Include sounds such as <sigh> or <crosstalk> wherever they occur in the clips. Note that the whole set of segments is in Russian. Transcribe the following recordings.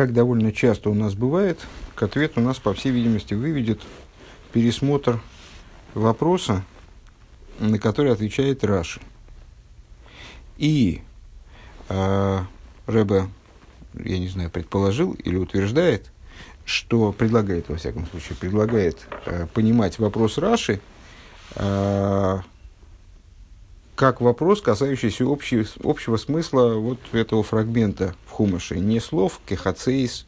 как довольно часто у нас бывает, к ответу нас, по всей видимости, выведет пересмотр вопроса, на который отвечает Раши. И э, Рэбе, я не знаю, предположил или утверждает, что предлагает, во всяком случае, предлагает э, понимать вопрос Раши э, как вопрос, касающийся общего, общего смысла вот этого фрагмента в Хумаше. Не слов кехацейс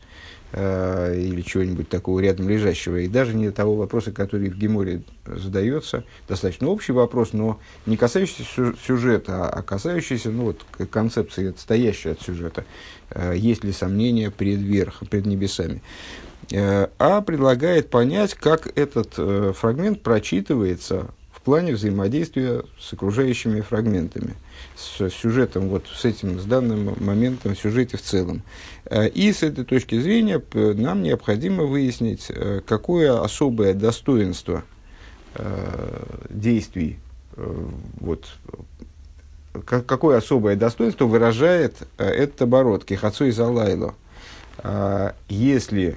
э, или чего-нибудь такого рядом лежащего, и даже не того вопроса, который в Геморе задается, достаточно общий вопрос, но не касающийся сюжета, а касающийся ну, вот, концепции, отстоящей от сюжета. Э, есть ли сомнения пред верхом, пред небесами? Э, а предлагает понять, как этот э, фрагмент прочитывается плане взаимодействия с окружающими фрагментами, с сюжетом, вот с этим, с данным моментом в сюжете в целом. Э, и с этой точки зрения нам необходимо выяснить, э, какое особое достоинство э, действий, вот, какое особое достоинство выражает этот оборот Кихацу и Залайло. Если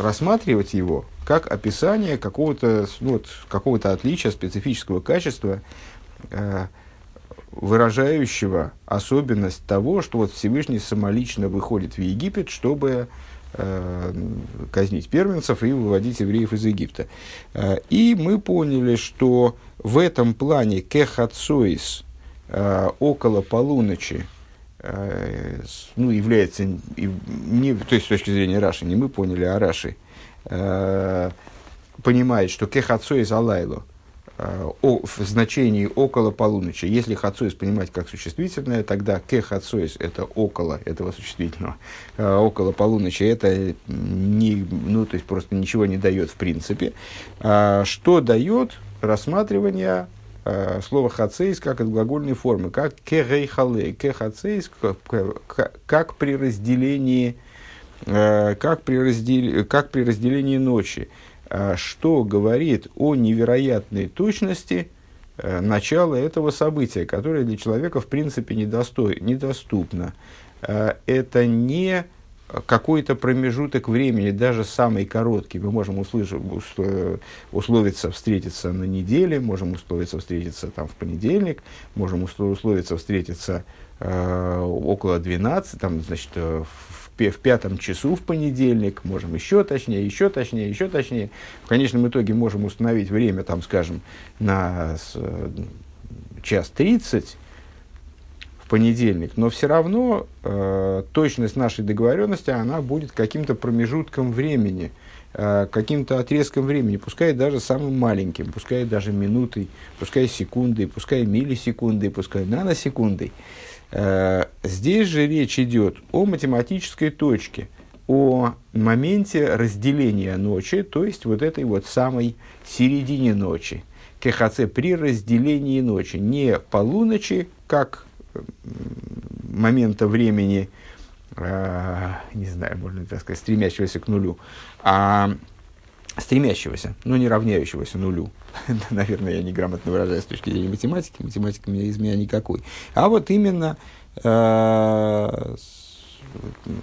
рассматривать его как описание какого-то ну, вот, какого отличия, специфического качества, э, выражающего особенность того, что вот Всевышний самолично выходит в Египет, чтобы э, казнить первенцев и выводить евреев из Египта. Э, и мы поняли, что в этом плане кехацоис э, около полуночи э, ну, является, не, то есть с точки зрения Раши, не мы поняли, а Раши – э, понимает, что кехацоис алайло э, в значении около полуночи. Если хацоис понимать как существительное, тогда кехацоис это около этого существительного. Э, около полуночи это не, ну, то есть просто ничего не дает в принципе. А что дает рассматривание э, слова хацейс как от глагольной формы, как кегейхалей, кехацейс, как, при разделении Э, как при, раздел... как при разделении ночи, э, что говорит о невероятной точности э, начала этого события, которое для человека в принципе недостой... недоступно. Это не какой-то промежуток времени, даже самый короткий. Мы можем услышать, условиться встретиться на неделе, можем условиться встретиться там, в понедельник, можем условиться встретиться э, около 12, там, значит, в в пятом часу в понедельник, можем еще точнее, еще точнее, еще точнее. В конечном итоге можем установить время, там, скажем, на с, э, час тридцать понедельник, но все равно э, точность нашей договоренности, она будет каким-то промежутком времени, э, каким-то отрезком времени, пускай даже самым маленьким, пускай даже минутой, пускай секундой, пускай миллисекундой, пускай наносекундой. Э, здесь же речь идет о математической точке, о моменте разделения ночи, то есть вот этой вот самой середине ночи. КХЦ при разделении ночи, не полуночи, как момента времени, э, не знаю, можно так сказать, стремящегося к нулю, а стремящегося, но не равняющегося нулю. <laughs> Наверное, я неграмотно выражаюсь с точки зрения математики. Математика из меня никакой. А вот именно э,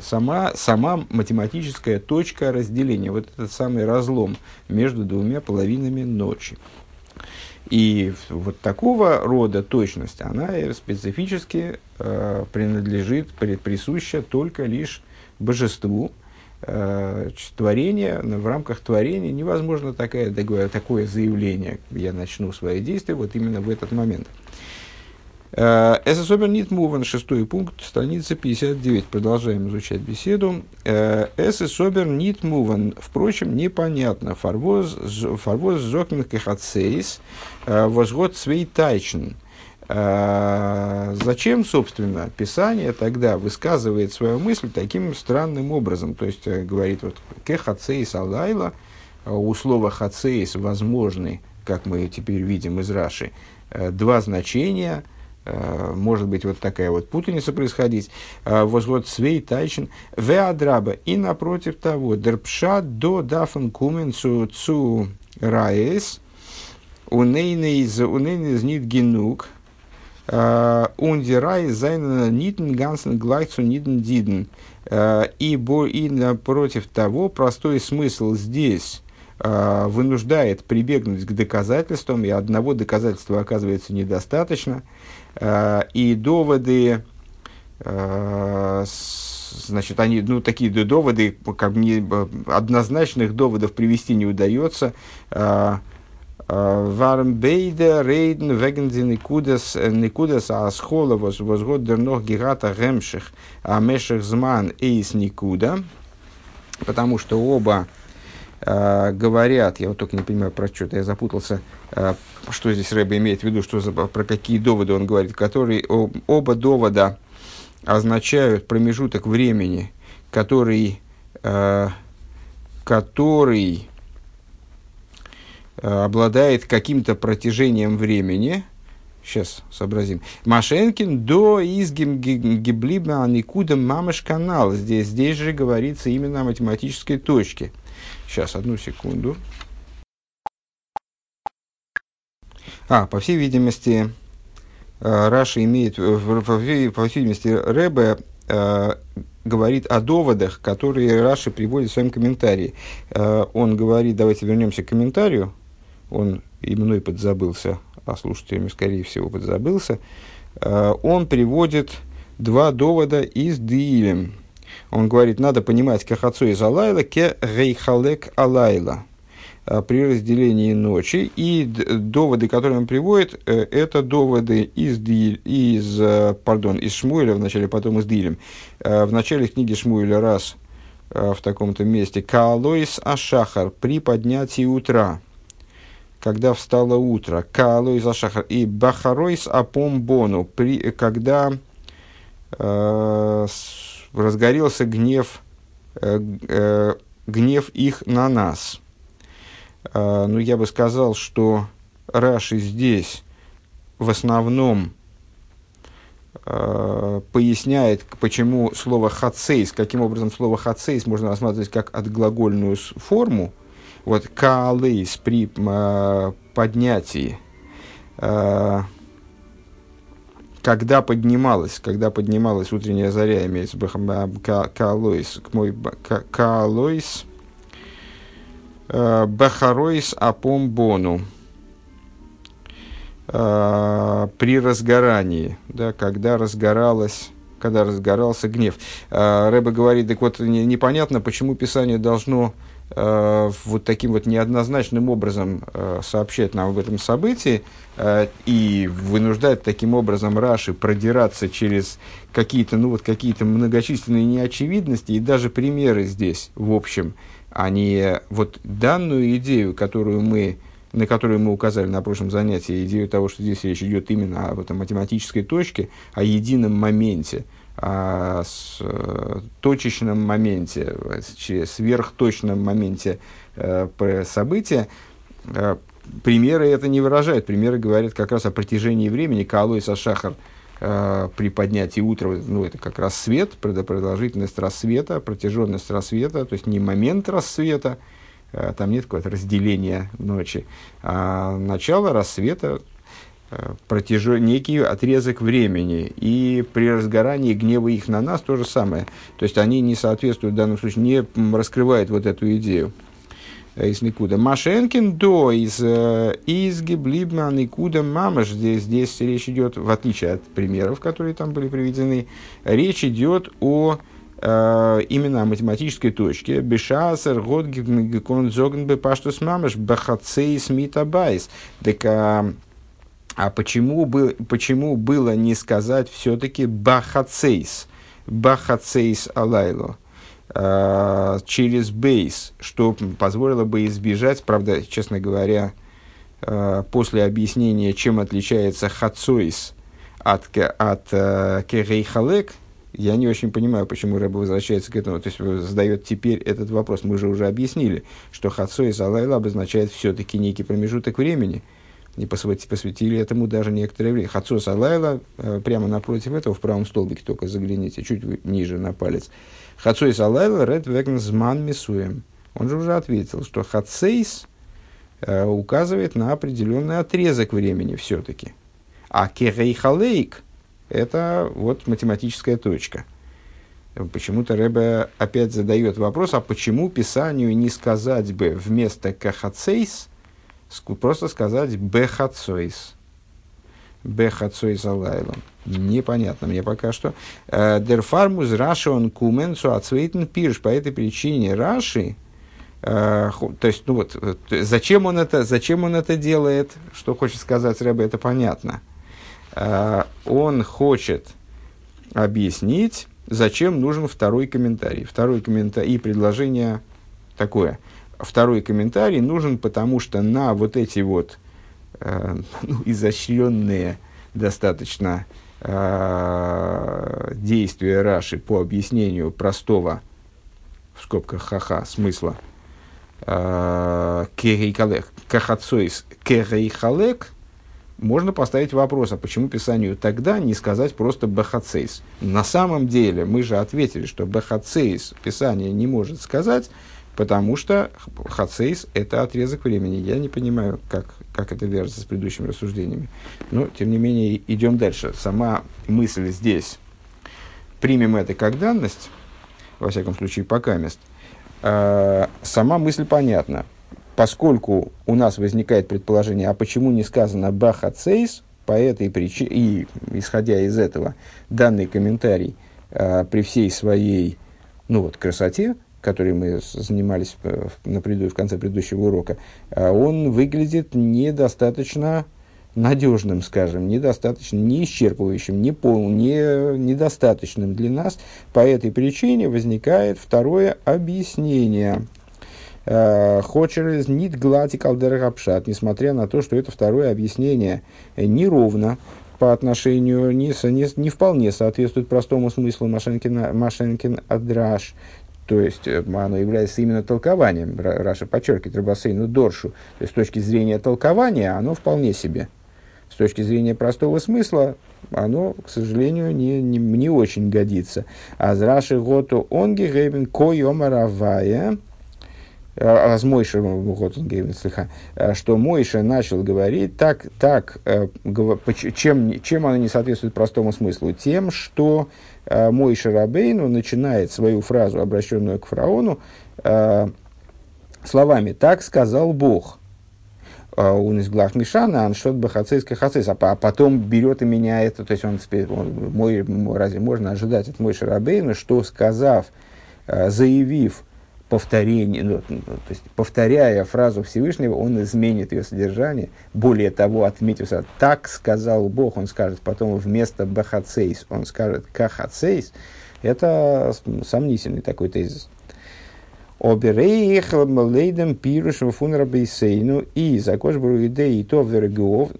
сама, сама математическая точка разделения, вот этот самый разлом между двумя половинами ночи. И вот такого рода точность, она специфически э, принадлежит, присуща только лишь божеству, э, творения, в рамках творения невозможно такое, такое заявление, я начну свои действия вот именно в этот момент. Э, es особенно nicht movен, шестой пункт, страница 59. Продолжаем изучать беседу. Es особенно nicht movен, впрочем, непонятно. Фарвоз зокнен кехацейс, возгод свей тайчен. А, зачем, собственно, Писание тогда высказывает свою мысль таким странным образом? То есть, э, говорит, вот, ке хацеис алайла, у слова хацеис возможны, как мы теперь видим из Раши, э, два значения, э, может быть, вот такая вот путаница происходить. Возгод свей тайчен ве адраба. И напротив того, дерпша до дафан кумен цу цу раес, унейнейз, унейнейз нит генук, Ундирай зайн нитн гансен глайцу нитн диден. И, и напротив того, простой смысл здесь вынуждает прибегнуть к доказательствам, и одного доказательства оказывается недостаточно, и доводы значит, они, ну, такие доводы, как мне однозначных доводов привести не удается. А, а, Вармбейде рейден вегензи никудес никудес асхола возгод дернох гигата гемших а меших зман эйс никуда. Потому что оба э, говорят, я вот только не понимаю про что-то, я запутался, э, что здесь Рэба имеет в виду, что за, про какие доводы он говорит, которые оба довода означают промежуток времени, который, э, который э, обладает каким-то протяжением времени. Сейчас сообразим. Машенкин до изгим гиблиба никуда мамыш канал. Здесь, здесь же говорится именно о математической точке. Сейчас, одну секунду. А, по всей видимости, Э, Раша имеет, по всей видимости, Рэбе э, говорит о доводах, которые Раши приводит в своем комментарии. Э, он говорит, давайте вернемся к комментарию, он и мной подзабылся, а слушателями, скорее всего, подзабылся. Он приводит два довода из Диилем. Он говорит, надо понимать кахацу из Алайла ке рейхалек Алайла. Э, при разделении ночи. И доводы, которые он приводит, э, это доводы из, из, э, пардон, из Шмуэля, вначале потом из Дилем. В начале книги Шмуэля раз в таком-то месте. Каалойс Ашахар при поднятии утра. Когда встало утро. Каалойс Ашахар. И Бахаройс Апомбону. При, когда э, разгорелся гнев, э, э, гнев их на нас ну, я бы сказал, что Раши здесь в основном э, поясняет, почему слово «хацейс», каким образом слово «хацейс» можно рассматривать как отглагольную форму. Вот «каалейс» при э, поднятии, когда поднималась, когда поднималась утренняя заря, имеется в виду «каалойс», «каалойс», Бахаройс апомбону э, при разгорании, да, когда разгоралась когда разгорался гнев. Э, Рэба говорит, так вот, непонятно, почему Писание должно вот таким вот неоднозначным образом сообщать нам об этом событии и вынуждать таким образом Раши продираться через какие-то, ну вот какие-то многочисленные неочевидности и даже примеры здесь, в общем, они вот данную идею, которую мы, на которую мы указали на прошлом занятии, идею того, что здесь речь идет именно об этом математической точке, о едином моменте, о с, э, точечном моменте, сверхточном моменте э, события, э, примеры это не выражают. Примеры говорят как раз о протяжении времени. Калой Сашахар – э, при поднятии утра, ну, это как рассвет, продолжительность рассвета, протяженность рассвета, то есть не момент рассвета, э, там нет какого-то разделения ночи, а начало рассвета, э, протяж... некий отрезок времени. И при разгорании гнева их на нас то же самое. То есть они не соответствуют в данном случае, не раскрывают вот эту идею. Э, из Никуда. Машенкин до из, э, из Гиблибма Никуда Мамаш. Здесь, здесь речь идет, в отличие от примеров, которые там были приведены, речь идет о э, именно о математической точке. Бешасер, год гекон зоген бы паштус мамаш, бахацейс митабайс. Так а, а почему, был, почему было не сказать все-таки бахацейс? Бахацейс алайло. Э, через бейс, что позволило бы избежать, правда, честно говоря, э, после объяснения, чем отличается хацойс от, от э, керейхалек, я не очень понимаю, почему Рэба возвращается к этому. То есть задает теперь этот вопрос. Мы же уже объяснили, что хацойс алайла обозначает все-таки некий промежуток времени. И посвятили этому даже некоторое время. Хацос алайла, прямо напротив этого, в правом столбике только загляните, чуть ниже на палец. Хацойс алайла ред вегн зман мисуем. Он же уже ответил, что хацейс э, указывает на определенный отрезок времени все-таки. А керейхалейк – это вот математическая точка. Почему-то Рэбе опять задает вопрос, а почему Писанию не сказать бы вместо кахацейс, просто сказать бехацойс? Бехацойс алайлом. Непонятно мне пока что. Э, Дерфармус Раши он куменцу ацвейтен пирш. По этой причине Раши, э, то есть, ну вот, зачем он это, зачем он это делает, что хочет сказать Рэбе, это понятно. Э, он хочет объяснить, зачем нужен второй комментарий. Второй комментарий и предложение такое. Второй комментарий нужен, потому что на вот эти вот э, <laughs> ну, изощренные достаточно э, действия Раши по объяснению простого, в скобках ха-ха, смысла, э, кахацойс керейхалек, можно поставить вопрос, а почему Писанию тогда не сказать просто бахацейс? На самом деле, мы же ответили, что бахацейс Писание не может сказать, потому что хацейс – это отрезок времени. Я не понимаю, как, как это вяжется с предыдущими рассуждениями. Но, тем не менее, идем дальше. Сама мысль здесь. Примем это как данность, во всяком случае, пока мест. А, сама мысль понятна поскольку у нас возникает предположение, а почему не сказано бахацейс, по этой причине, и исходя из этого, данный комментарий э, при всей своей ну вот, красоте, которой мы занимались на преду, в конце предыдущего урока, э, он выглядит недостаточно надежным, скажем, недостаточно, не исчерпывающим, не полным, не, недостаточным для нас. По этой причине возникает второе объяснение – Э, Хочерез нит глади калдерагапшат, несмотря на то, что это второе объяснение неровно по отношению, не, не, не вполне соответствует простому смыслу Машенкин, Машенкин Адраш, то есть э, оно является именно толкованием, Раша подчеркивает Рабасейну Доршу, то есть с точки зрения толкования оно вполне себе. С точки зрения простого смысла оно, к сожалению, не, не, не очень годится. А Раши Готу Онги Гейбен Койомаравая, а, а Мойша, э, что Мойша начал говорить так, так э, чем, чем оно не соответствует простому смыслу? Тем, что э, Мойша Рабейну начинает свою фразу, обращенную к фараону, словами «так сказал Бог». Он из глав Мишана, Аншот Бахацейска Хацейс, а потом берет и меняет, то есть он, он мой, разве можно ожидать от Мойша Рабейну, что сказав, заявив, повторение, ну, ну, то есть повторяя фразу Всевышнего, он изменит ее содержание. Более того, отметился, так сказал Бог, он скажет потом вместо бахацейс, он скажет кахацейс. Это сомнительный такой тезис. Оберейх лейдем пирушем фунрабейсейну и закош и то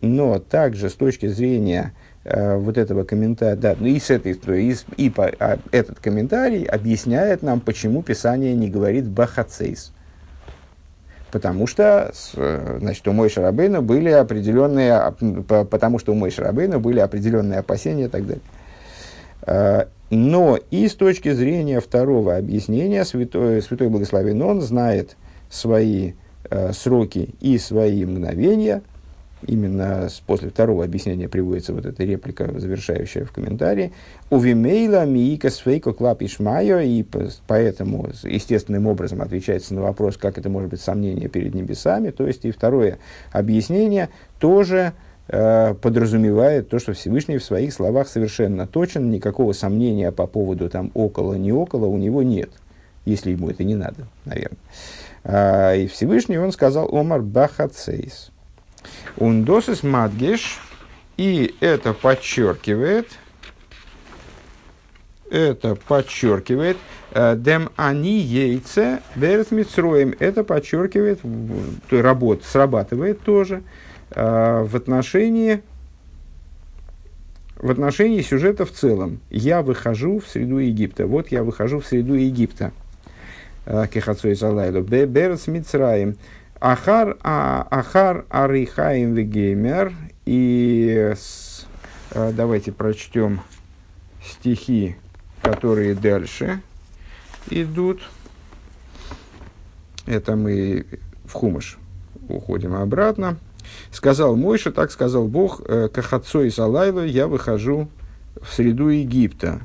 но также с точки зрения вот этого комментария, да, ну и с этой, и, и по, а, этот комментарий объясняет нам, почему Писание не говорит бахацейс. Потому что, э, значит, у Мой Шарабейна были определенные, потому что у Мой Шарабейна были определенные опасения и так далее. Э, но и с точки зрения второго объяснения, Святой, Святой Благословен, он знает свои сроки и свои мгновения – именно после второго объяснения приводится вот эта реплика, завершающая в комментарии. У Вимейла Миика Свейко Клапишмайо, и поэтому естественным образом отвечается на вопрос, как это может быть сомнение перед небесами. То есть и второе объяснение тоже э, подразумевает то, что Всевышний в своих словах совершенно точен, никакого сомнения по поводу там около, не около у него нет, если ему это не надо, наверное. А, и Всевышний он сказал Омар Бахацейс. Ундосис мадгеш, и это подчеркивает, это подчеркивает, э, дем они яйца берет митсроем, это подчеркивает, работ, срабатывает тоже э, в отношении в отношении сюжета в целом. Я выхожу в среду Египта. Вот я выхожу в среду Египта. Э, Кехацой Салайлу. Берц Мицраем. Ахар, а, ахар Арихаим Вегеймер. И с, а, давайте прочтем стихи, которые дальше идут. Это мы в Хумыш уходим обратно. Сказал Мойша, так сказал Бог, э, Кахацой Салайла, я выхожу в среду Египта.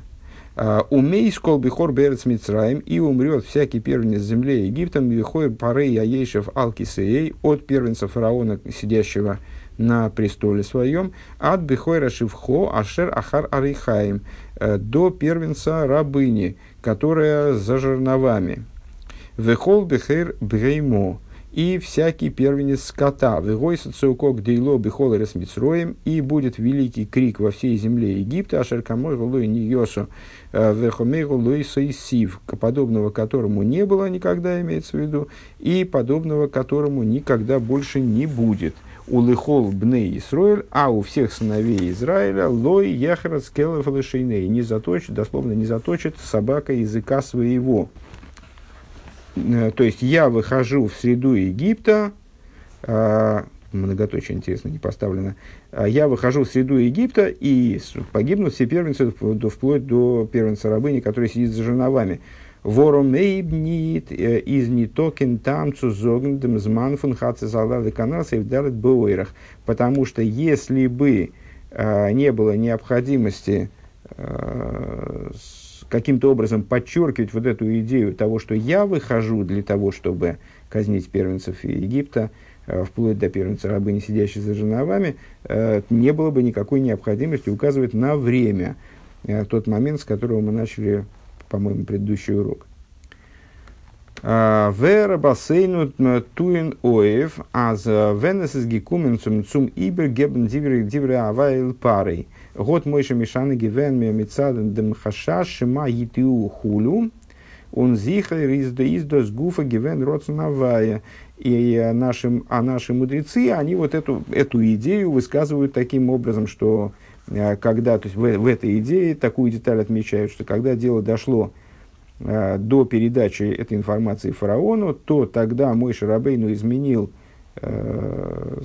А, Умей скол бихор берец Мицраем, и умрет всякий первенец земле Египтом, бихой пары яешев алкисеей, от первенца фараона, сидящего на престоле своем, от бихой рашивхо ашер ахар арихаем, э, до первенца рабыни, которая за жерновами. Вехол бихер бреймо, и всякий первенец скота, вегойса цеукок дейло бихол ресмицроем, и будет великий крик во всей земле Египта, ашеркамой голой ньосу, э, вехомейгу луиса и сив, подобного которому не было никогда, имеется в виду, и подобного которому никогда больше не будет. У лыхол бней Исроэль, а у всех сыновей Израиля лой яхрат скелев не заточит, дословно не заточит собака языка своего. Э, то есть я выхожу в среду Египта, э, многоточие интересно не поставлено, а я выхожу в среду Египта и погибнут все первенцы вплоть до первенца рабыни, который сидит за жерновами. Вором эйбнит э, из нитокен тамцу зогндем зманфун хацезалады канаса и вдалит бауэрах. Потому что если бы э, не было необходимости каким-то образом подчеркивать вот эту идею того, что я выхожу для того, чтобы казнить первенцев Египта, э, вплоть до первенца рабыни, сидящей за женовами, э, не было бы никакой необходимости указывать на время, э, тот момент, с которого мы начали, по-моему, предыдущий урок. Вера бассейну туин оев, аз венес из гекумен цум цум ибер гебн дивре авайл парой. Год мойша мишаны гивен мецаден дем хаша шима йитиу хулю. Он зихар с гуфа гивен роцнавая. И наши, а наши мудрецы, они вот эту, эту идею высказывают таким образом, что э, когда, то есть в, в этой идее такую деталь отмечают, что когда дело дошло э, до передачи этой информации фараону, то тогда мой Шарабейну изменил э,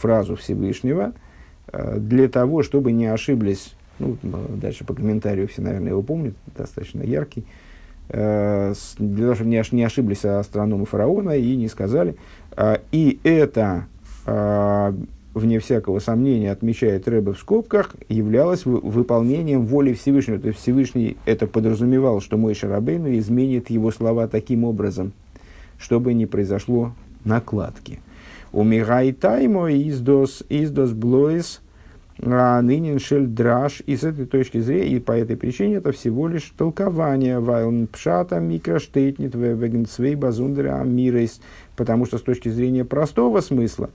фразу Всевышнего – для того, чтобы не ошиблись, ну, дальше по комментарию все, наверное, его помнят, достаточно яркий, э, для того, чтобы не ошиблись астрономы фараона и не сказали. Э, и это, вне всякого сомнения, отмечает Рэбе в скобках, являлось выполнением воли Всевышнего. То есть Всевышний это подразумевал, что мой Шарабейну изменит его слова таким образом, чтобы не произошло накладки. У Мигайтаймо издос, издос блоис нынен шель драж. И с этой точки зрения, и по этой причине, это всего лишь толкование. Вайлн пшата микроштейтнит вегенцвей базундера мирейс. Потому что с точки зрения простого смысла,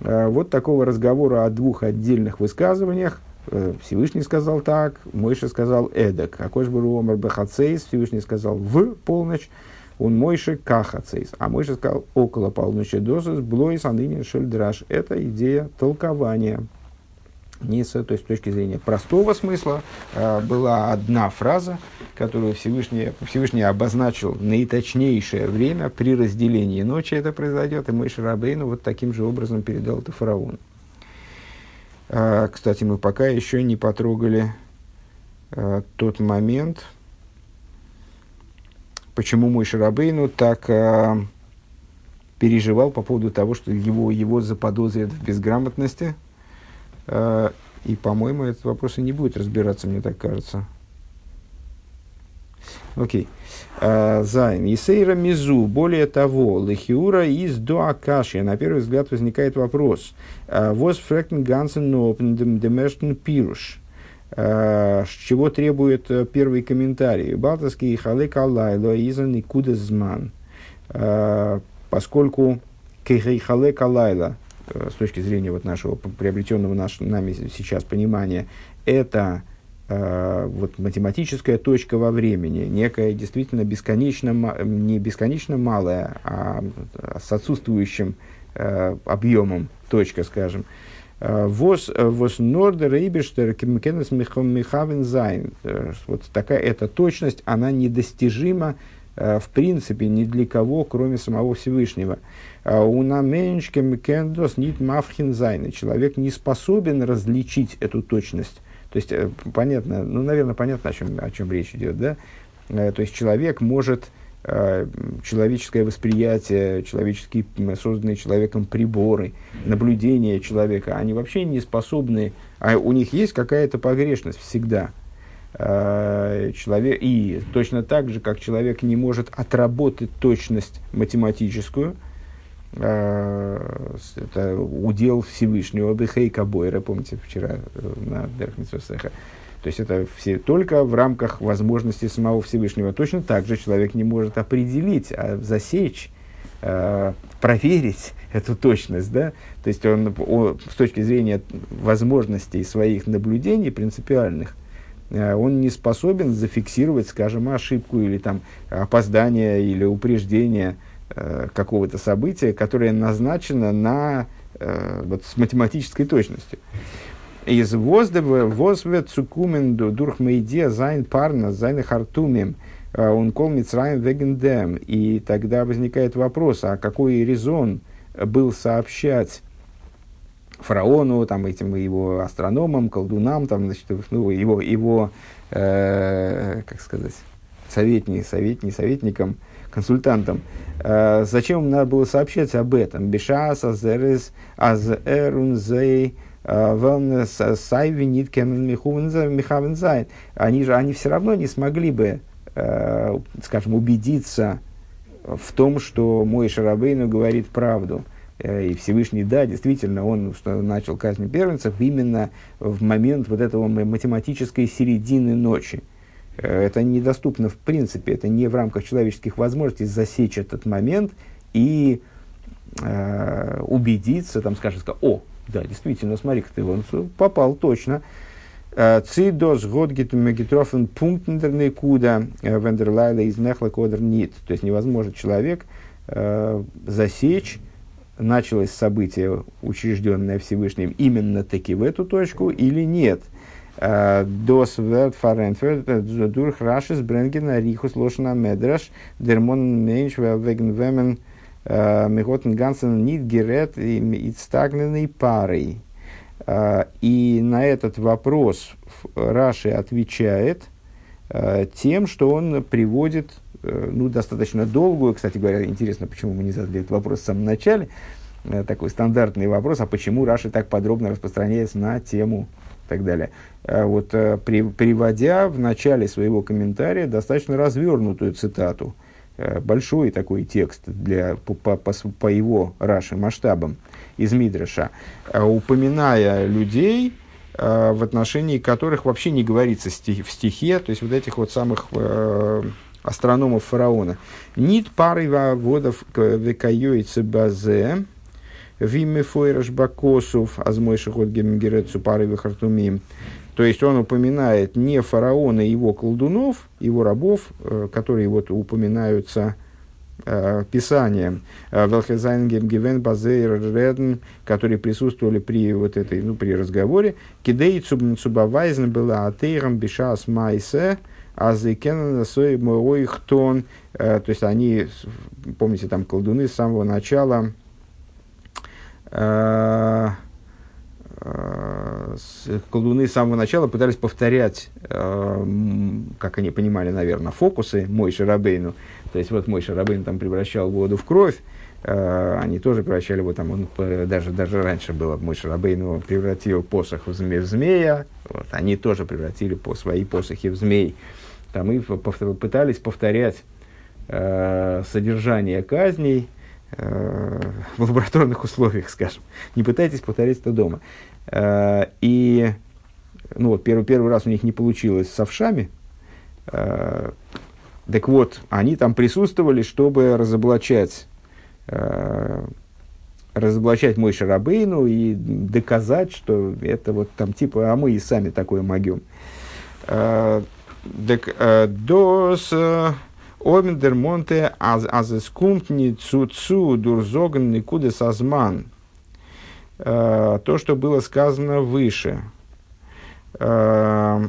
э, вот такого разговора о двух отдельных высказываниях, э, Всевышний сказал так, Мойша сказал эдак. Акош Бару Омар Бахацейс, Всевышний сказал в полночь, он Мойше кахацейс. А Мойше сказал около полночи дозис блойс анынин шельдраш. Это идея толкования. Не с, то есть, с точки зрения простого смысла э, была одна фраза, которую Всевышний, Всевышний обозначил наиточнейшее время при разделении ночи это произойдет, и Мойше Рабейну вот таким же образом передал это фараону. Э, кстати, мы пока еще не потрогали э, тот момент, почему мой Шарабейну так э, переживал по поводу того, что его, его заподозрят в безграмотности. Э, и, по-моему, этот вопрос и не будет разбираться, мне так кажется. Окей. Э, Зайн. Исейра Мизу. Более того, Лехиура из до Акаши. На первый взгляд возникает вопрос. Э, Воз фректен гансен нопен демештен пируш. Э, чего требует э, первый комментарий. Балтовский халек аллайло изан и кудезман. Э, поскольку халек аллайла, с точки зрения вот нашего приобретенного наш, нами сейчас понимания, это вот математическая точка во времени, некая действительно бесконечно, не бесконечно малая, а с отсутствующим объемом точка, скажем, וואס, וואס נאר דער אייבערשטער קען עס מכוון זיין. Вот такая эта точность, она недостижима э, в принципе ни для кого, кроме самого Всевышнего. און א מענטש קען דאס ניט מבחין זיין. Человек не способен различить эту точность. То есть, э, понятно, ну, наверное, понятно, о чем, о чем речь идет, да? Э, то есть, человек может э, человеческое восприятие, человеческие, созданные человеком приборы, наблюдение человека, они вообще не способны, а у них есть какая-то погрешность всегда. Э, человек, и точно так же, как человек не может отработать точность математическую, это удел Всевышнего, Бехейка Бойра, помните, вчера на Дерхницвесеха, то есть это все только в рамках возможностей самого Всевышнего. Точно так же человек не может определить, а засечь, э, проверить <laughs> эту точность. Да? То есть он, он с точки зрения возможностей своих наблюдений принципиальных, э, он не способен зафиксировать, скажем, ошибку или там, опоздание или упреждение э, какого-то события, которое назначено на, э, вот, с математической точностью. Из воздева возвет цукумен дурх мейдия зайн парна зайн хартумим он кол мицраем вегендем. И тогда возникает вопрос, а какой резон был сообщать фараону, там, этим его астрономам, колдунам, там, значит, ну, его, его э, как сказать, советник, советник, советникам, консультантам. Э, зачем надо было сообщать об этом? Бешас, азерес, азерунзей, они же, они все равно не смогли бы, э, скажем, убедиться в том, что мой Шарабейну говорит правду. Э, и Всевышний, да, действительно, он начал казнь первенцев именно в момент вот этого математической середины ночи. Э, это недоступно в принципе, это не в рамках человеческих возможностей засечь этот момент и э, убедиться, там, скажем, о, да, действительно, смотри-ка ты, он попал точно. Э, Цидос годгит мегитрофен пунктендерный куда э, вендерлайла из мехла кодер нит. То есть невозможно человек э, засечь, началось событие, учрежденное Всевышним, именно таки в эту точку или нет. Дос верт фарентферт дурх рашис бренгена рихус лошна медраш дермон менш веген вемен Меготен Гансен нит герет и стагненной парой. А, и на этот вопрос Раши отвечает а, тем, что он приводит э, ну, достаточно долгую, кстати говоря, интересно, почему мы не задали этот вопрос в самом начале, э, такой стандартный вопрос, а почему Раши так подробно распространяется на тему и так далее. Вот э, при, приводя в начале своего комментария достаточно развернутую цитату – Э, большой такой текст для, по, по, по его Раши масштабам из Мидраша, э, упоминая людей, э, в отношении которых вообще не говорится в стихе, то есть вот этих вот самых астрономов фараона. Нит пары водов векайойцы базе, виме фойраш бакосов, азмой шахот гемгерецу пары вехартумим. То есть он упоминает не фараона и его колдунов, его рабов, э, которые вот упоминаются э, Писанием, э, Велхезайнгем Гивен Базейр Реден, которые присутствовали при вот этой, ну, при разговоре, Кидей Цубавайзен была Атейрам Бишас Майсе, Азыкен Сой Моихтон, то есть они, помните, там колдуны с самого начала, колдуны с самого начала пытались повторять, э, как они понимали, наверное, фокусы Мой Шарабейну. То есть вот Мой Шарабейн там превращал воду в кровь, э, они тоже превращали его там, он даже, даже раньше было, Мой Шарабейну превратил посох в, зме, в змея, вот, они тоже превратили по, свои посохи в змей. Там и пытались повторять содержание казней, в лабораторных условиях, скажем. Не пытайтесь повторять это дома. Э, и ну, вот, первый, первый раз у них не получилось с овшами. Э, так вот, они там присутствовали, чтобы разоблачать, э, разоблачать мой Шарабейну и доказать, что это вот там типа, а мы и сами такое могем. Так, дос Омендер Монте азескумтни цуцу дурзоган никуде сазман – Э, то, что было сказано выше, э,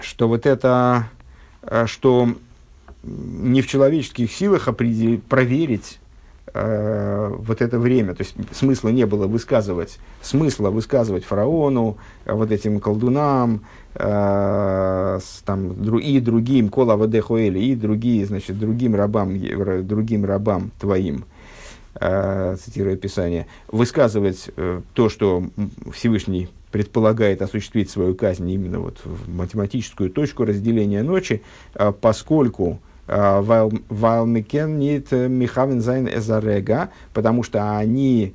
что вот это, э, что не в человеческих силах определить, проверить э, вот это время, то есть смысла не было высказывать, смысла высказывать фараону, вот этим колдунам, там, дру, и другим, кола вадехуэли, и другие, значит, другим рабам, другим рабам твоим, э, цитируя Писание, высказывать э, то, что Всевышний предполагает осуществить свою казнь именно вот в математическую точку разделения ночи, э, поскольку ווייל מ'קען ניט מכוון זיין דעם רגע, потому что они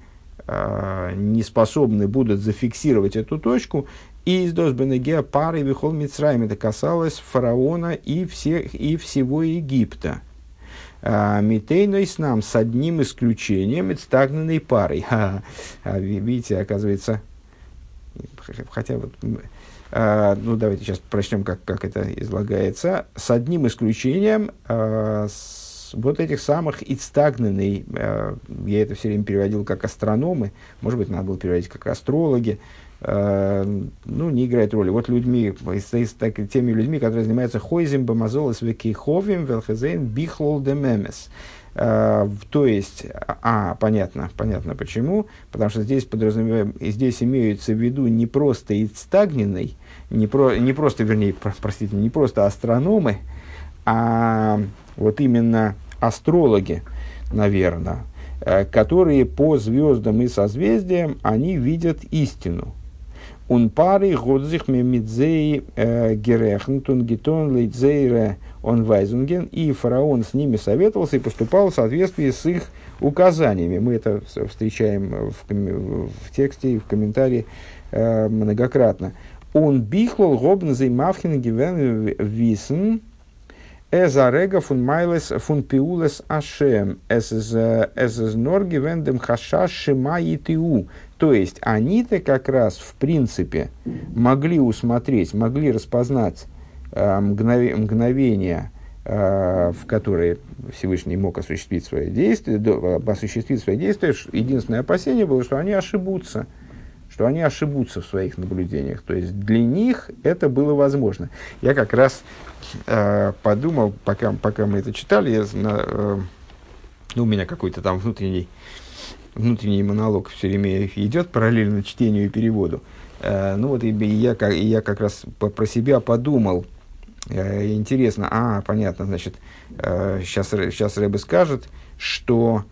э, не способны будут зафиксировать эту точку. און איז דאס בנוגע פרעה וכל מצרים это касалось фараона и, всех, и всего Египта. А, Митейной с нам с одним исключением, стагнанной парой. <laughs> А, видите, оказывается, хотя вот Uh, ну, давайте сейчас прочтем, как, как это излагается. С одним исключением uh, с вот этих самых ицтагненный, uh, я это все время переводил как астрономы, может быть, надо было переводить как астрологи, ну, не играет роли. Вот людьми, с, с так, теми людьми, которые занимаются хойзем, бамазолос, векиховим, велхезейн, бихлол демемес. То есть, а, понятно, понятно почему, потому что здесь подразумеваем, здесь имеются в виду не просто ицтагненный, не, про, не просто, вернее, про, простите, не просто астрономы, а вот именно астрологи, наверное, э, которые по звездам и созвездиям, они видят истину. Он пары годзих мемидзей герехн тунгитон лейдзейре он вайзунген, и фараон с ними советовался и поступал в соответствии с их указаниями. Мы это встречаем в, в тексте и в комментарии многократно. Он бихлол гобн зеймавхин гивен висен эзарега фун майлес фун пиулес ашем эс эс нор гивен дем хаша шима итиу. То есть они-то как раз в принципе могли усмотреть, могли распознать э, мгновение, э, в которые Всевышний мог осуществить свои действия, осуществить свои действия, единственное опасение было, что они ошибутся – что они ошибутся в своих наблюдениях. То есть для них это было возможно. Я как раз э, подумал, пока, пока мы это читали, я, э, ну, у меня какой-то там внутренний, внутренний монолог все время идет параллельно чтению и переводу. Э, ну вот и, и, я, и я как раз по, про себя подумал, э, интересно, а, понятно, значит, э, сейчас, сейчас Рэбе скажет, что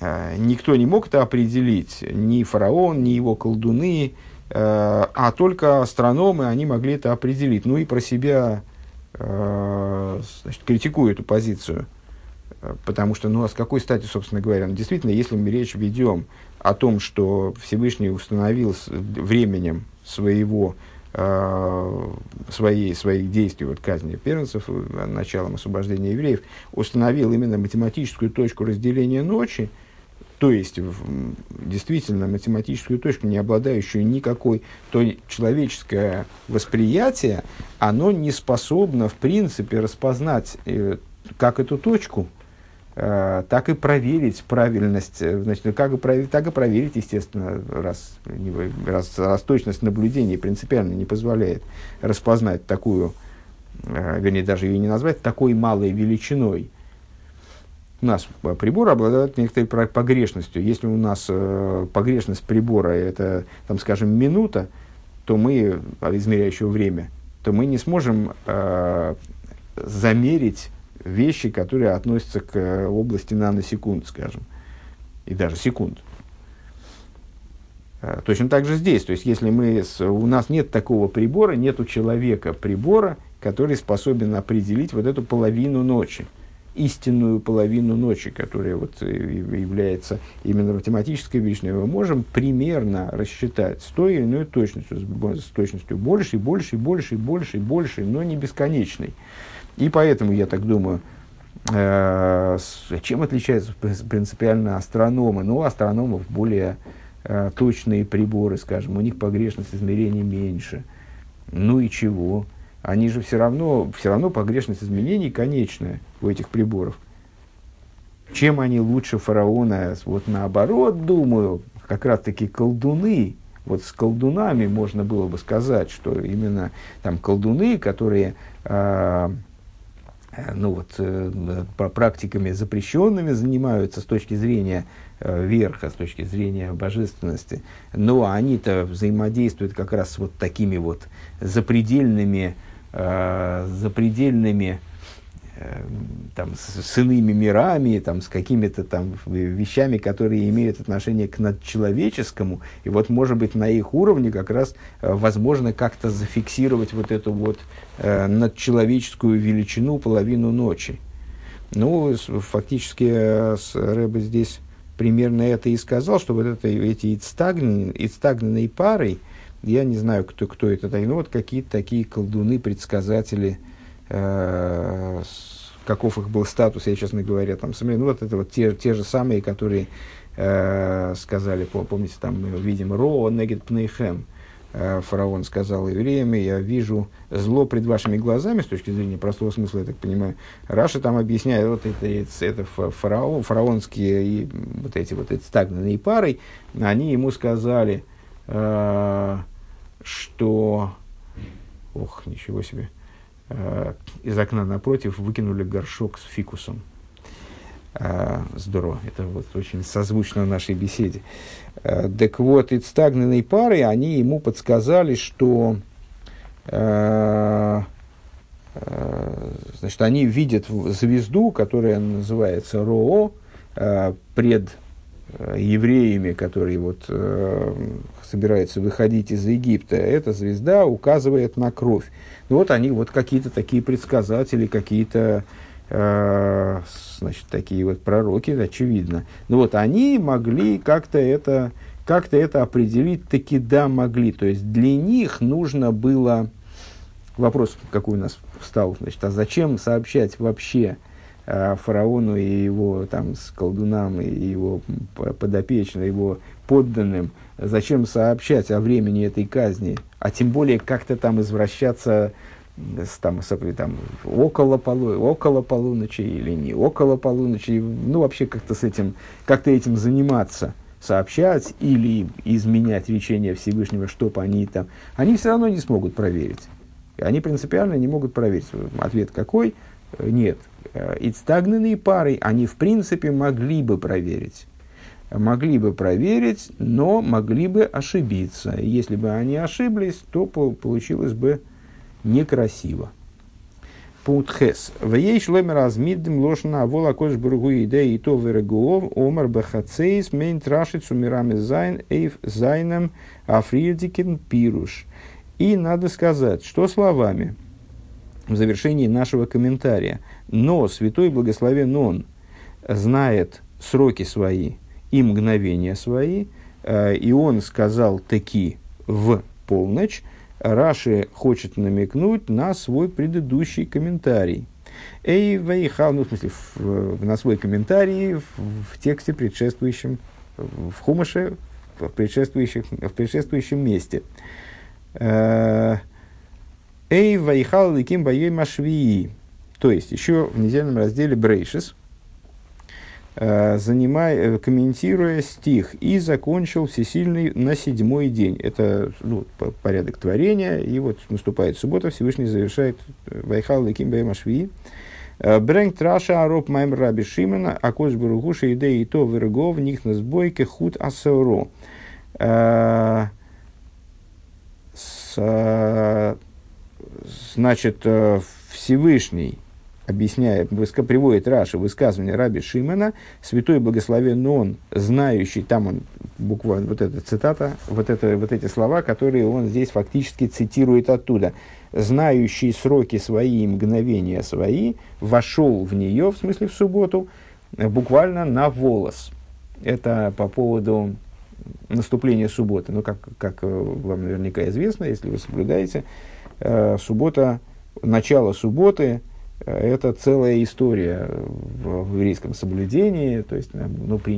никто не мог это определить, ни фараон, ни его колдуны, э, а только астрономы, они могли это определить. Ну и про себя э, значит, критикую эту позицию. Потому что, ну, а с какой стати, собственно говоря, ну, действительно, если мы речь ведем о том, что Всевышний установил временем своего, своей, своих действий, вот казни первенцев, началом освобождения евреев, установил именно математическую точку разделения ночи, то есть действительно математическую точку, не обладающую никакой, то человеческое восприятие, оно не способно в принципе распознать э, как эту точку, э, так и проверить правильность, э, значит, как и проверить, так и проверить, естественно, раз, раз, раз точность наблюдения принципиально не позволяет распознать такую, вернее, даже ее не назвать такой малой величиной, у нас прибор обладает некоторой погрешностью. Если у нас э, погрешность прибора это, там, скажем, минута, то мы, а, измеряющего время, то мы не сможем э, замерить вещи, которые относятся к э, области наносекунд, скажем, и даже секунд. Э, точно так же здесь. То есть, если мы, у нас нет такого прибора, нет у человека прибора, который способен определить вот эту половину ночи истинную половину ночи, которая вот э, является именно математической величиной, мы можем примерно рассчитать с той или иной точностью, с, точностью больше больше больше больше больше, но не бесконечной. И поэтому, я так думаю, э, чем отличаются принципиально астрономы? Ну, у астрономов более э, точные приборы, скажем, у них погрешность измерений меньше. Ну и чего? Они же все равно, все равно погрешность изменений конечная у этих приборов. Чем они лучше фараона? Вот наоборот, думаю, как раз таки колдуны, вот с колдунами можно было бы сказать, что именно там колдуны, которые э, ну вот, э, практиками запрещенными занимаются с точки зрения э, верха, с точки зрения божественности, но они-то взаимодействуют как раз с вот такими вот запредельными, э, запредельными Эм, там, с, с иными мирами, там, с какими-то там вещами, которые имеют отношение к надчеловеческому. И вот, может быть, на их уровне как раз э, возможно как-то зафиксировать вот эту вот э, надчеловеческую величину половину ночи. Ну, фактически э, Рэбе здесь примерно это и сказал, что вот это, эти ицтагненные пары, я не знаю, кто, кто это, но вот какие-то такие колдуны, предсказатели – э, каков их был статус, я, честно говоря, там, ну, вот это вот те, те же самые, которые э, сказали, помните, там мы видим Ро, Негет Пнейхем, э, фараон сказал евреям, я вижу зло пред вашими глазами, с точки зрения простого смысла, я так понимаю. Раша там объясняет, вот это, это фараон, фараонские и вот эти вот эти стагнанные пары, они ему сказали, э, что... Ох, ничего себе. Э, из окна напротив выкинули горшок с фикусом. Э, здорово, это вот очень созвучно нашей беседе. Э, так вот, и стагненные пары, они ему подсказали, что значит, они видят звезду, которая называется Роо, пред евреями, которые вот собираются выходить из Египта. Эта звезда указывает на кровь. Ну, вот они, вот какие-то такие предсказатели, какие-то, э, значит, такие вот пророки, очевидно. Ну, вот они могли как-то это, как-то это определить, таки да, могли. То есть для них нужно было... Вопрос, какой у нас встал, значит, а зачем сообщать вообще э, фараону и его там с колдунам и его подопечным, его подданным, зачем сообщать о времени этой казни, а тем более как-то там извращаться там, с, там, около, полу, около полуночи или не около полуночи, ну вообще как-то с этим, как-то этим заниматься, сообщать или изменять речение Всевышнего, чтобы они там, они все равно не смогут проверить. Они принципиально не могут проверить. Ответ какой? Нет. И стагнанные пары, они в принципе могли бы проверить могли бы проверить, но могли бы ошибиться. Если бы они ошиблись, то получилось бы некрасиво. Пункт Хес. В ей шломе размиддем лошна авола кош бургу идеи и то верегуов омар бахацейс мейн трашит сумирами зайн эйв зайном африедикен пируш. И надо сказать, что словами в завершении нашего комментария. Но святой благословен он знает сроки свои, и мгновения свои, э, и он сказал таки в полночь, Раши хочет намекнуть на свой предыдущий комментарий. Эй, вейхал, ну, в смысле, в, на свой комментарий в, в тексте предшествующем, в Хумаше, в, предшествующих, в предшествующем месте. Э, Эй, вейхал, ликим боей машвии. То есть, еще в недельном разделе Брейшис – Э, занимая, э, комментируя стих, и закончил всесильный на седьмой день. Это ну, порядок творения, и вот наступает суббота, Всевышний завершает э, Вайхал Леким Баймашви. Брэнк Траша Ароп Майм Раби Шимена, Акош Баругуша Идеи То Вергов, них на сбойке Худ Асеро. Значит, Всевышний объясняет, приводит Раша высказывание Раби Шимена, святой благословен он, знающий, там он, буквально, вот эта цитата, вот, это, вот эти слова, которые он здесь фактически цитирует оттуда. Знающий сроки свои и мгновения свои, вошел в нее, в смысле в субботу, буквально на волос. Это по поводу наступления субботы. Ну, как, как э, вам наверняка известно, если вы соблюдаете, э, суббота, начало субботы – это целая история в, в еврейском соблюдении, то есть ну, при,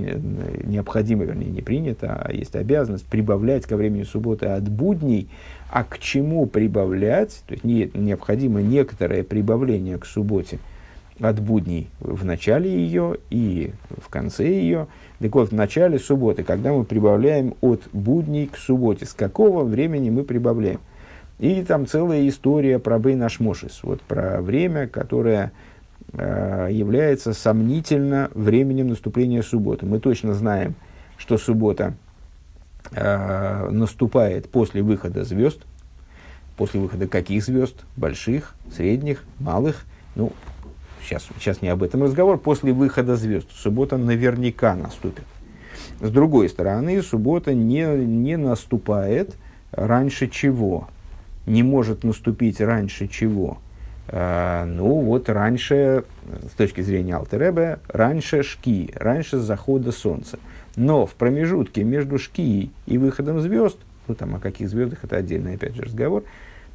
необходимо, вернее, не принято, а есть обязанность прибавлять ко времени субботы от будней, а к чему прибавлять, то есть не, необходимо некоторое прибавление к субботе от будней в начале ее и в конце ее. Так вот, в начале субботы, когда мы прибавляем от будней к субботе, с какого времени мы прибавляем? И там целая история про Бейнашмошис, вот про время, которое э, является сомнительно временем наступления субботы. Мы точно знаем, что суббота э, наступает после выхода звезд. После выхода каких звезд? Больших, средних, малых. Ну, сейчас, сейчас не об этом разговор. После выхода звезд суббота наверняка наступит. С другой стороны, суббота не, не наступает раньше чего? Не может наступить раньше чего? Э, ну, вот раньше, с точки зрения Алтеребе, раньше шки, раньше захода солнца. Но в промежутке между шки и выходом звезд, ну там о каких звездах, это отдельный опять же разговор,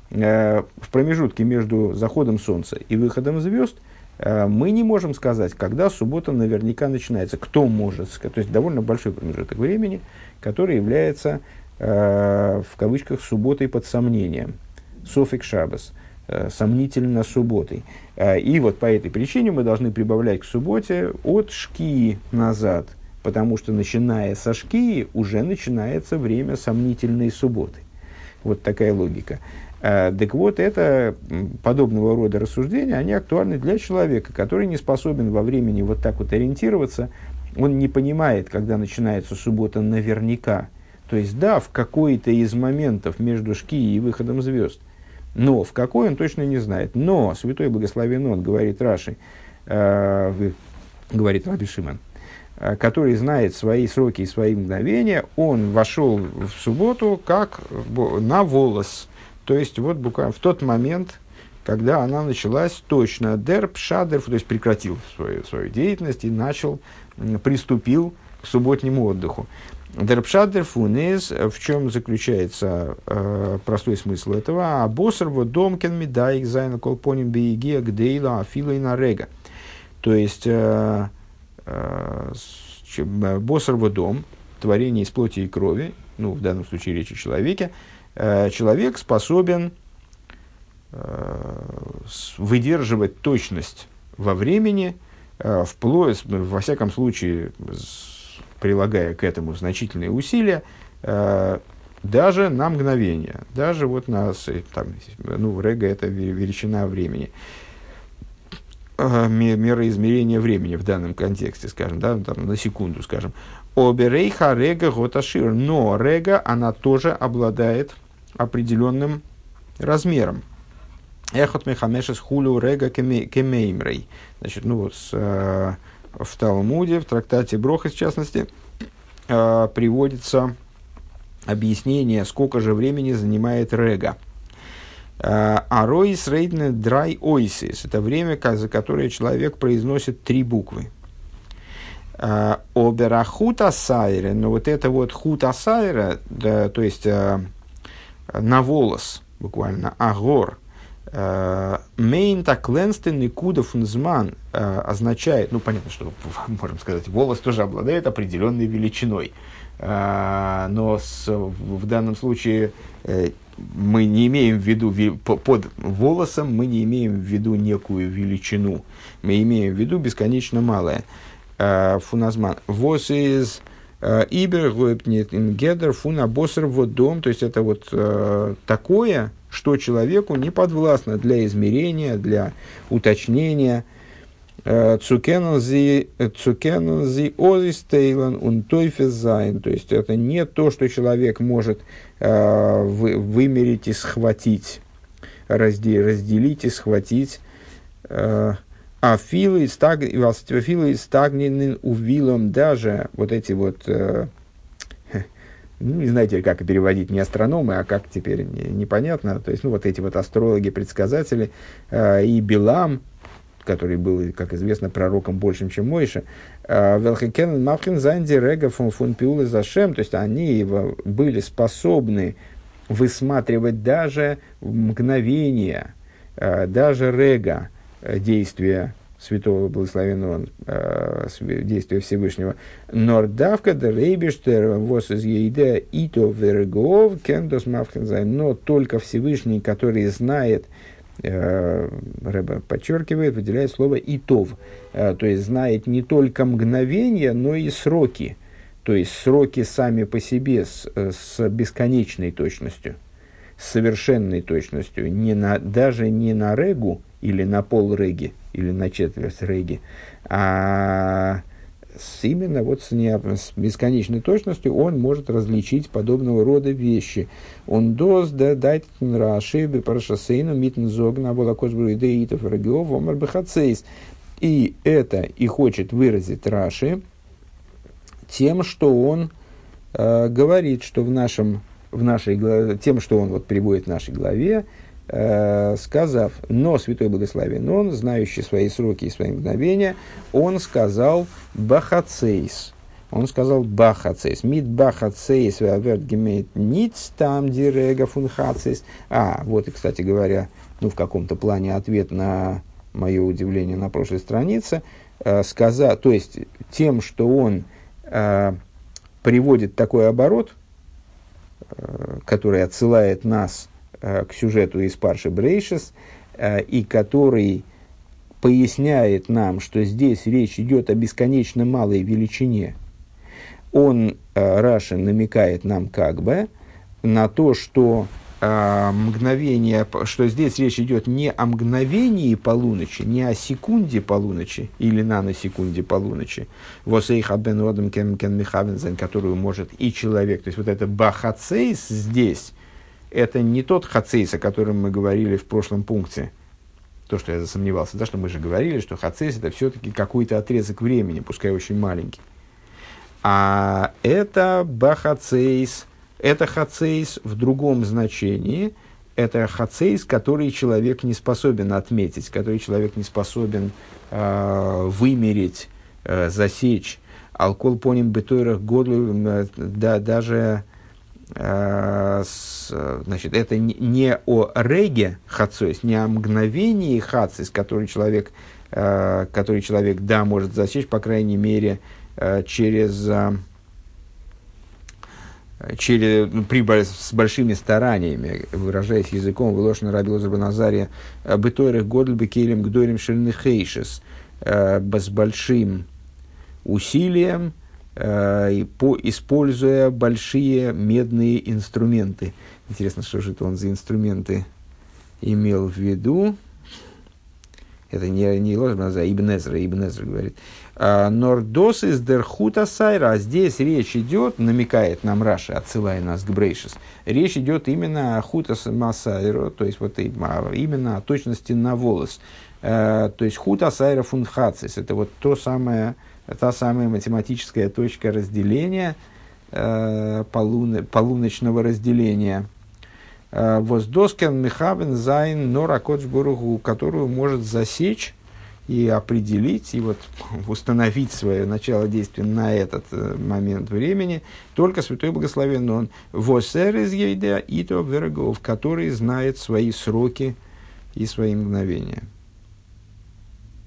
э, в промежутке между заходом солнца и выходом звезд – Э, мы не можем сказать, когда суббота наверняка начинается. Кто может сказать? То есть довольно большой промежуток времени, который является, э, в кавычках, субботой под сомнением. Софик Шабас. Э, сомнительно субботой. Э, и вот по этой причине мы должны прибавлять к субботе от шки назад, потому что начиная со шки уже начинается время сомнительной субботы. Вот такая логика. Э, так вот, это подобного рода рассуждения, они актуальны для человека, который не способен во времени вот так вот ориентироваться. Он не понимает, когда начинается суббота наверняка. То есть, да, в какой-то из моментов между шки и выходом звезд. Но в какой он точно не знает. Но Святой Благословен Он, говорит Раши, э, говорит Раби Шиман, э, который знает свои сроки и свои мгновения, он вошел в субботу как на волос – то есть, вот буквально в тот момент, когда она началась точно, дерп, шадер, то есть прекратил свою, свою деятельность и начал, приступил к субботнему отдыху. דער פשט דערפון איז, в чем заключается э, простой смысл этого? א בשר ודם קען מדייק זיין על כל פנים ביגיעה גדולה אפילו אין א רגע. То есть, э, э, בשר ודם, творение из плоти и крови, ну, в данном случае речь о человеке, Э, человек способен э, выдерживать точность во времени, э, вплоть, во всяком случае, прилагая к этому значительные усилия, даже на мгновение, даже вот на, там, ну, рега это величина времени, мера измерения времени в данном контексте, скажем, да, там, на секунду, скажем. Оберейха рега готашир, но рега, она тоже обладает определенным размером. Эхот мехамешес хулю рега кемеймрей. Значит, ну вот с, э, в Талмуде, в трактате Броха, в частности, э, приводится объяснение, сколько же времени занимает рега. Э, Аройс рейдне драй ойсис. Это время, за которое человек произносит три буквы. Э, Оберахута сайре, но вот это вот хута сайра, да, то есть на волос, буквально, агор. Э, Мейн так ленстен и кудов нзман э, означает, ну понятно, что <laughs> можем сказать, волос тоже обладает определенной величиной. Э, но в данном случае мы не имеем в виду, под волосом мы не имеем в виду некую величину. Мы имеем в виду бесконечно малое. Фуназман. Вос из... Э, Ибер гойпнет ингедер фуна боссер вот дом, то есть это вот э, такое, что человеку не подвластно для измерения, для уточнения. Э, цукенанзи озистейлан унтойфезайн. То есть это не то, что человек может э, вы, вымерить и схватить, разделить и схватить. Э, а филы стагненный увилом даже вот эти вот, э, ну, не знаете, как переводить, не астрономы, а как теперь, не, непонятно. То есть, ну, вот эти вот астрологи, предсказатели, э, и Билам, который был, как известно, пророком большим, чем Мойша, э, Велхекен Мавхин Занди Рега фон фон Пиулы Зашем, то есть они были способны высматривать даже мгновения, э, даже Рега, Э, действия святого благословенного э, действия Всевышнего. Нордавка да рейбештер вос из ейде ито вергов кендос мавхензайн. Но только Всевышний, который знает, э, Рэба подчеркивает, выделяет слово «итов», э, то есть знает не только мгновения, но и сроки, то есть сроки сами по себе с, с бесконечной точностью, с совершенной точностью, не на, даже не на регу, или на пол реги, или на четверть реги, а с, именно вот с, не, с бесконечной точностью он может различить подобного рода вещи. Он доз да дать раши парашасейну митн зогна волокосбру идеитов рагиов омар бахацейс. И это и хочет выразить Раши тем, что он э, говорит, что в нашем, в нашей главе, тем, что он вот приводит в нашей главе, сказав, но Святой Благословен Он, знающий свои сроки и свои мгновения, он сказал Бахацейс. Он сказал Бахацейс. Мид Бахацейс верт гемейт ниц там дирега фунхацейс. А, вот и, кстати говоря, ну, в каком-то плане ответ на мое удивление на прошлой странице, э, сказа, то есть тем, что он э, приводит такой оборот, э, который отсылает нас э, к сюжету из Парши Брейшес, э, и который поясняет нам, что здесь речь идет о бесконечно малой величине, он, э, Рашин, намекает нам как бы на то, что э, мгновение, что здесь речь идет не о мгновении полуночи, не о секунде полуночи или наносекунде полуночи, которую может и человек. То есть вот это бахацейс здесь, это не тот хацейс, о котором мы говорили в прошлом пункте, то, что я засомневался, да, что мы же говорили, что хацейс это все-таки какой-то отрезок времени, пускай очень маленький. А это בחצות, это חצות в другом значении. Это хацейс, который человек не способен отметить, который человек не способен э, вымерить, э, засечь. על כל פנים בטרחה גדולה, э, да, даже значит, это не о реге хацойс, не о мгновении хацис, который человек, э, который человек, да, может засечь, по крайней мере, э, через... Э, через, ну, при, с большими стараниями, выражаясь языком, выложено Рабил Забаназария, бытойрых годль бекелем гдорим шельныхейшес, э, с большим усилием, э, по, используя большие медные инструменты. Интересно, что же это он за инструменты имел в виду. Это не, не Ложь База, Ибн Эзра, Ибн Эзра говорит. А, Нордос из Дерхута Сайра. Здесь речь идет, намекает нам Раша, отсылая нас к Брейшис, речь идет именно о Хутас Масайро, то есть вот а, именно о точности на волос. А, то есть Хута Сайра Фунхацис. Это вот то самое, та самая математическая точка разделения, полуночного разделения – Воздоскен Михавен Зайн Нора Коджбургу, которую может засечь и определить, и вот <laughs> установить свое начало действия на этот э, момент времени только Святой Благословенный Он. Восер из Ейда и то Вергов, который знает свои сроки и свои мгновения.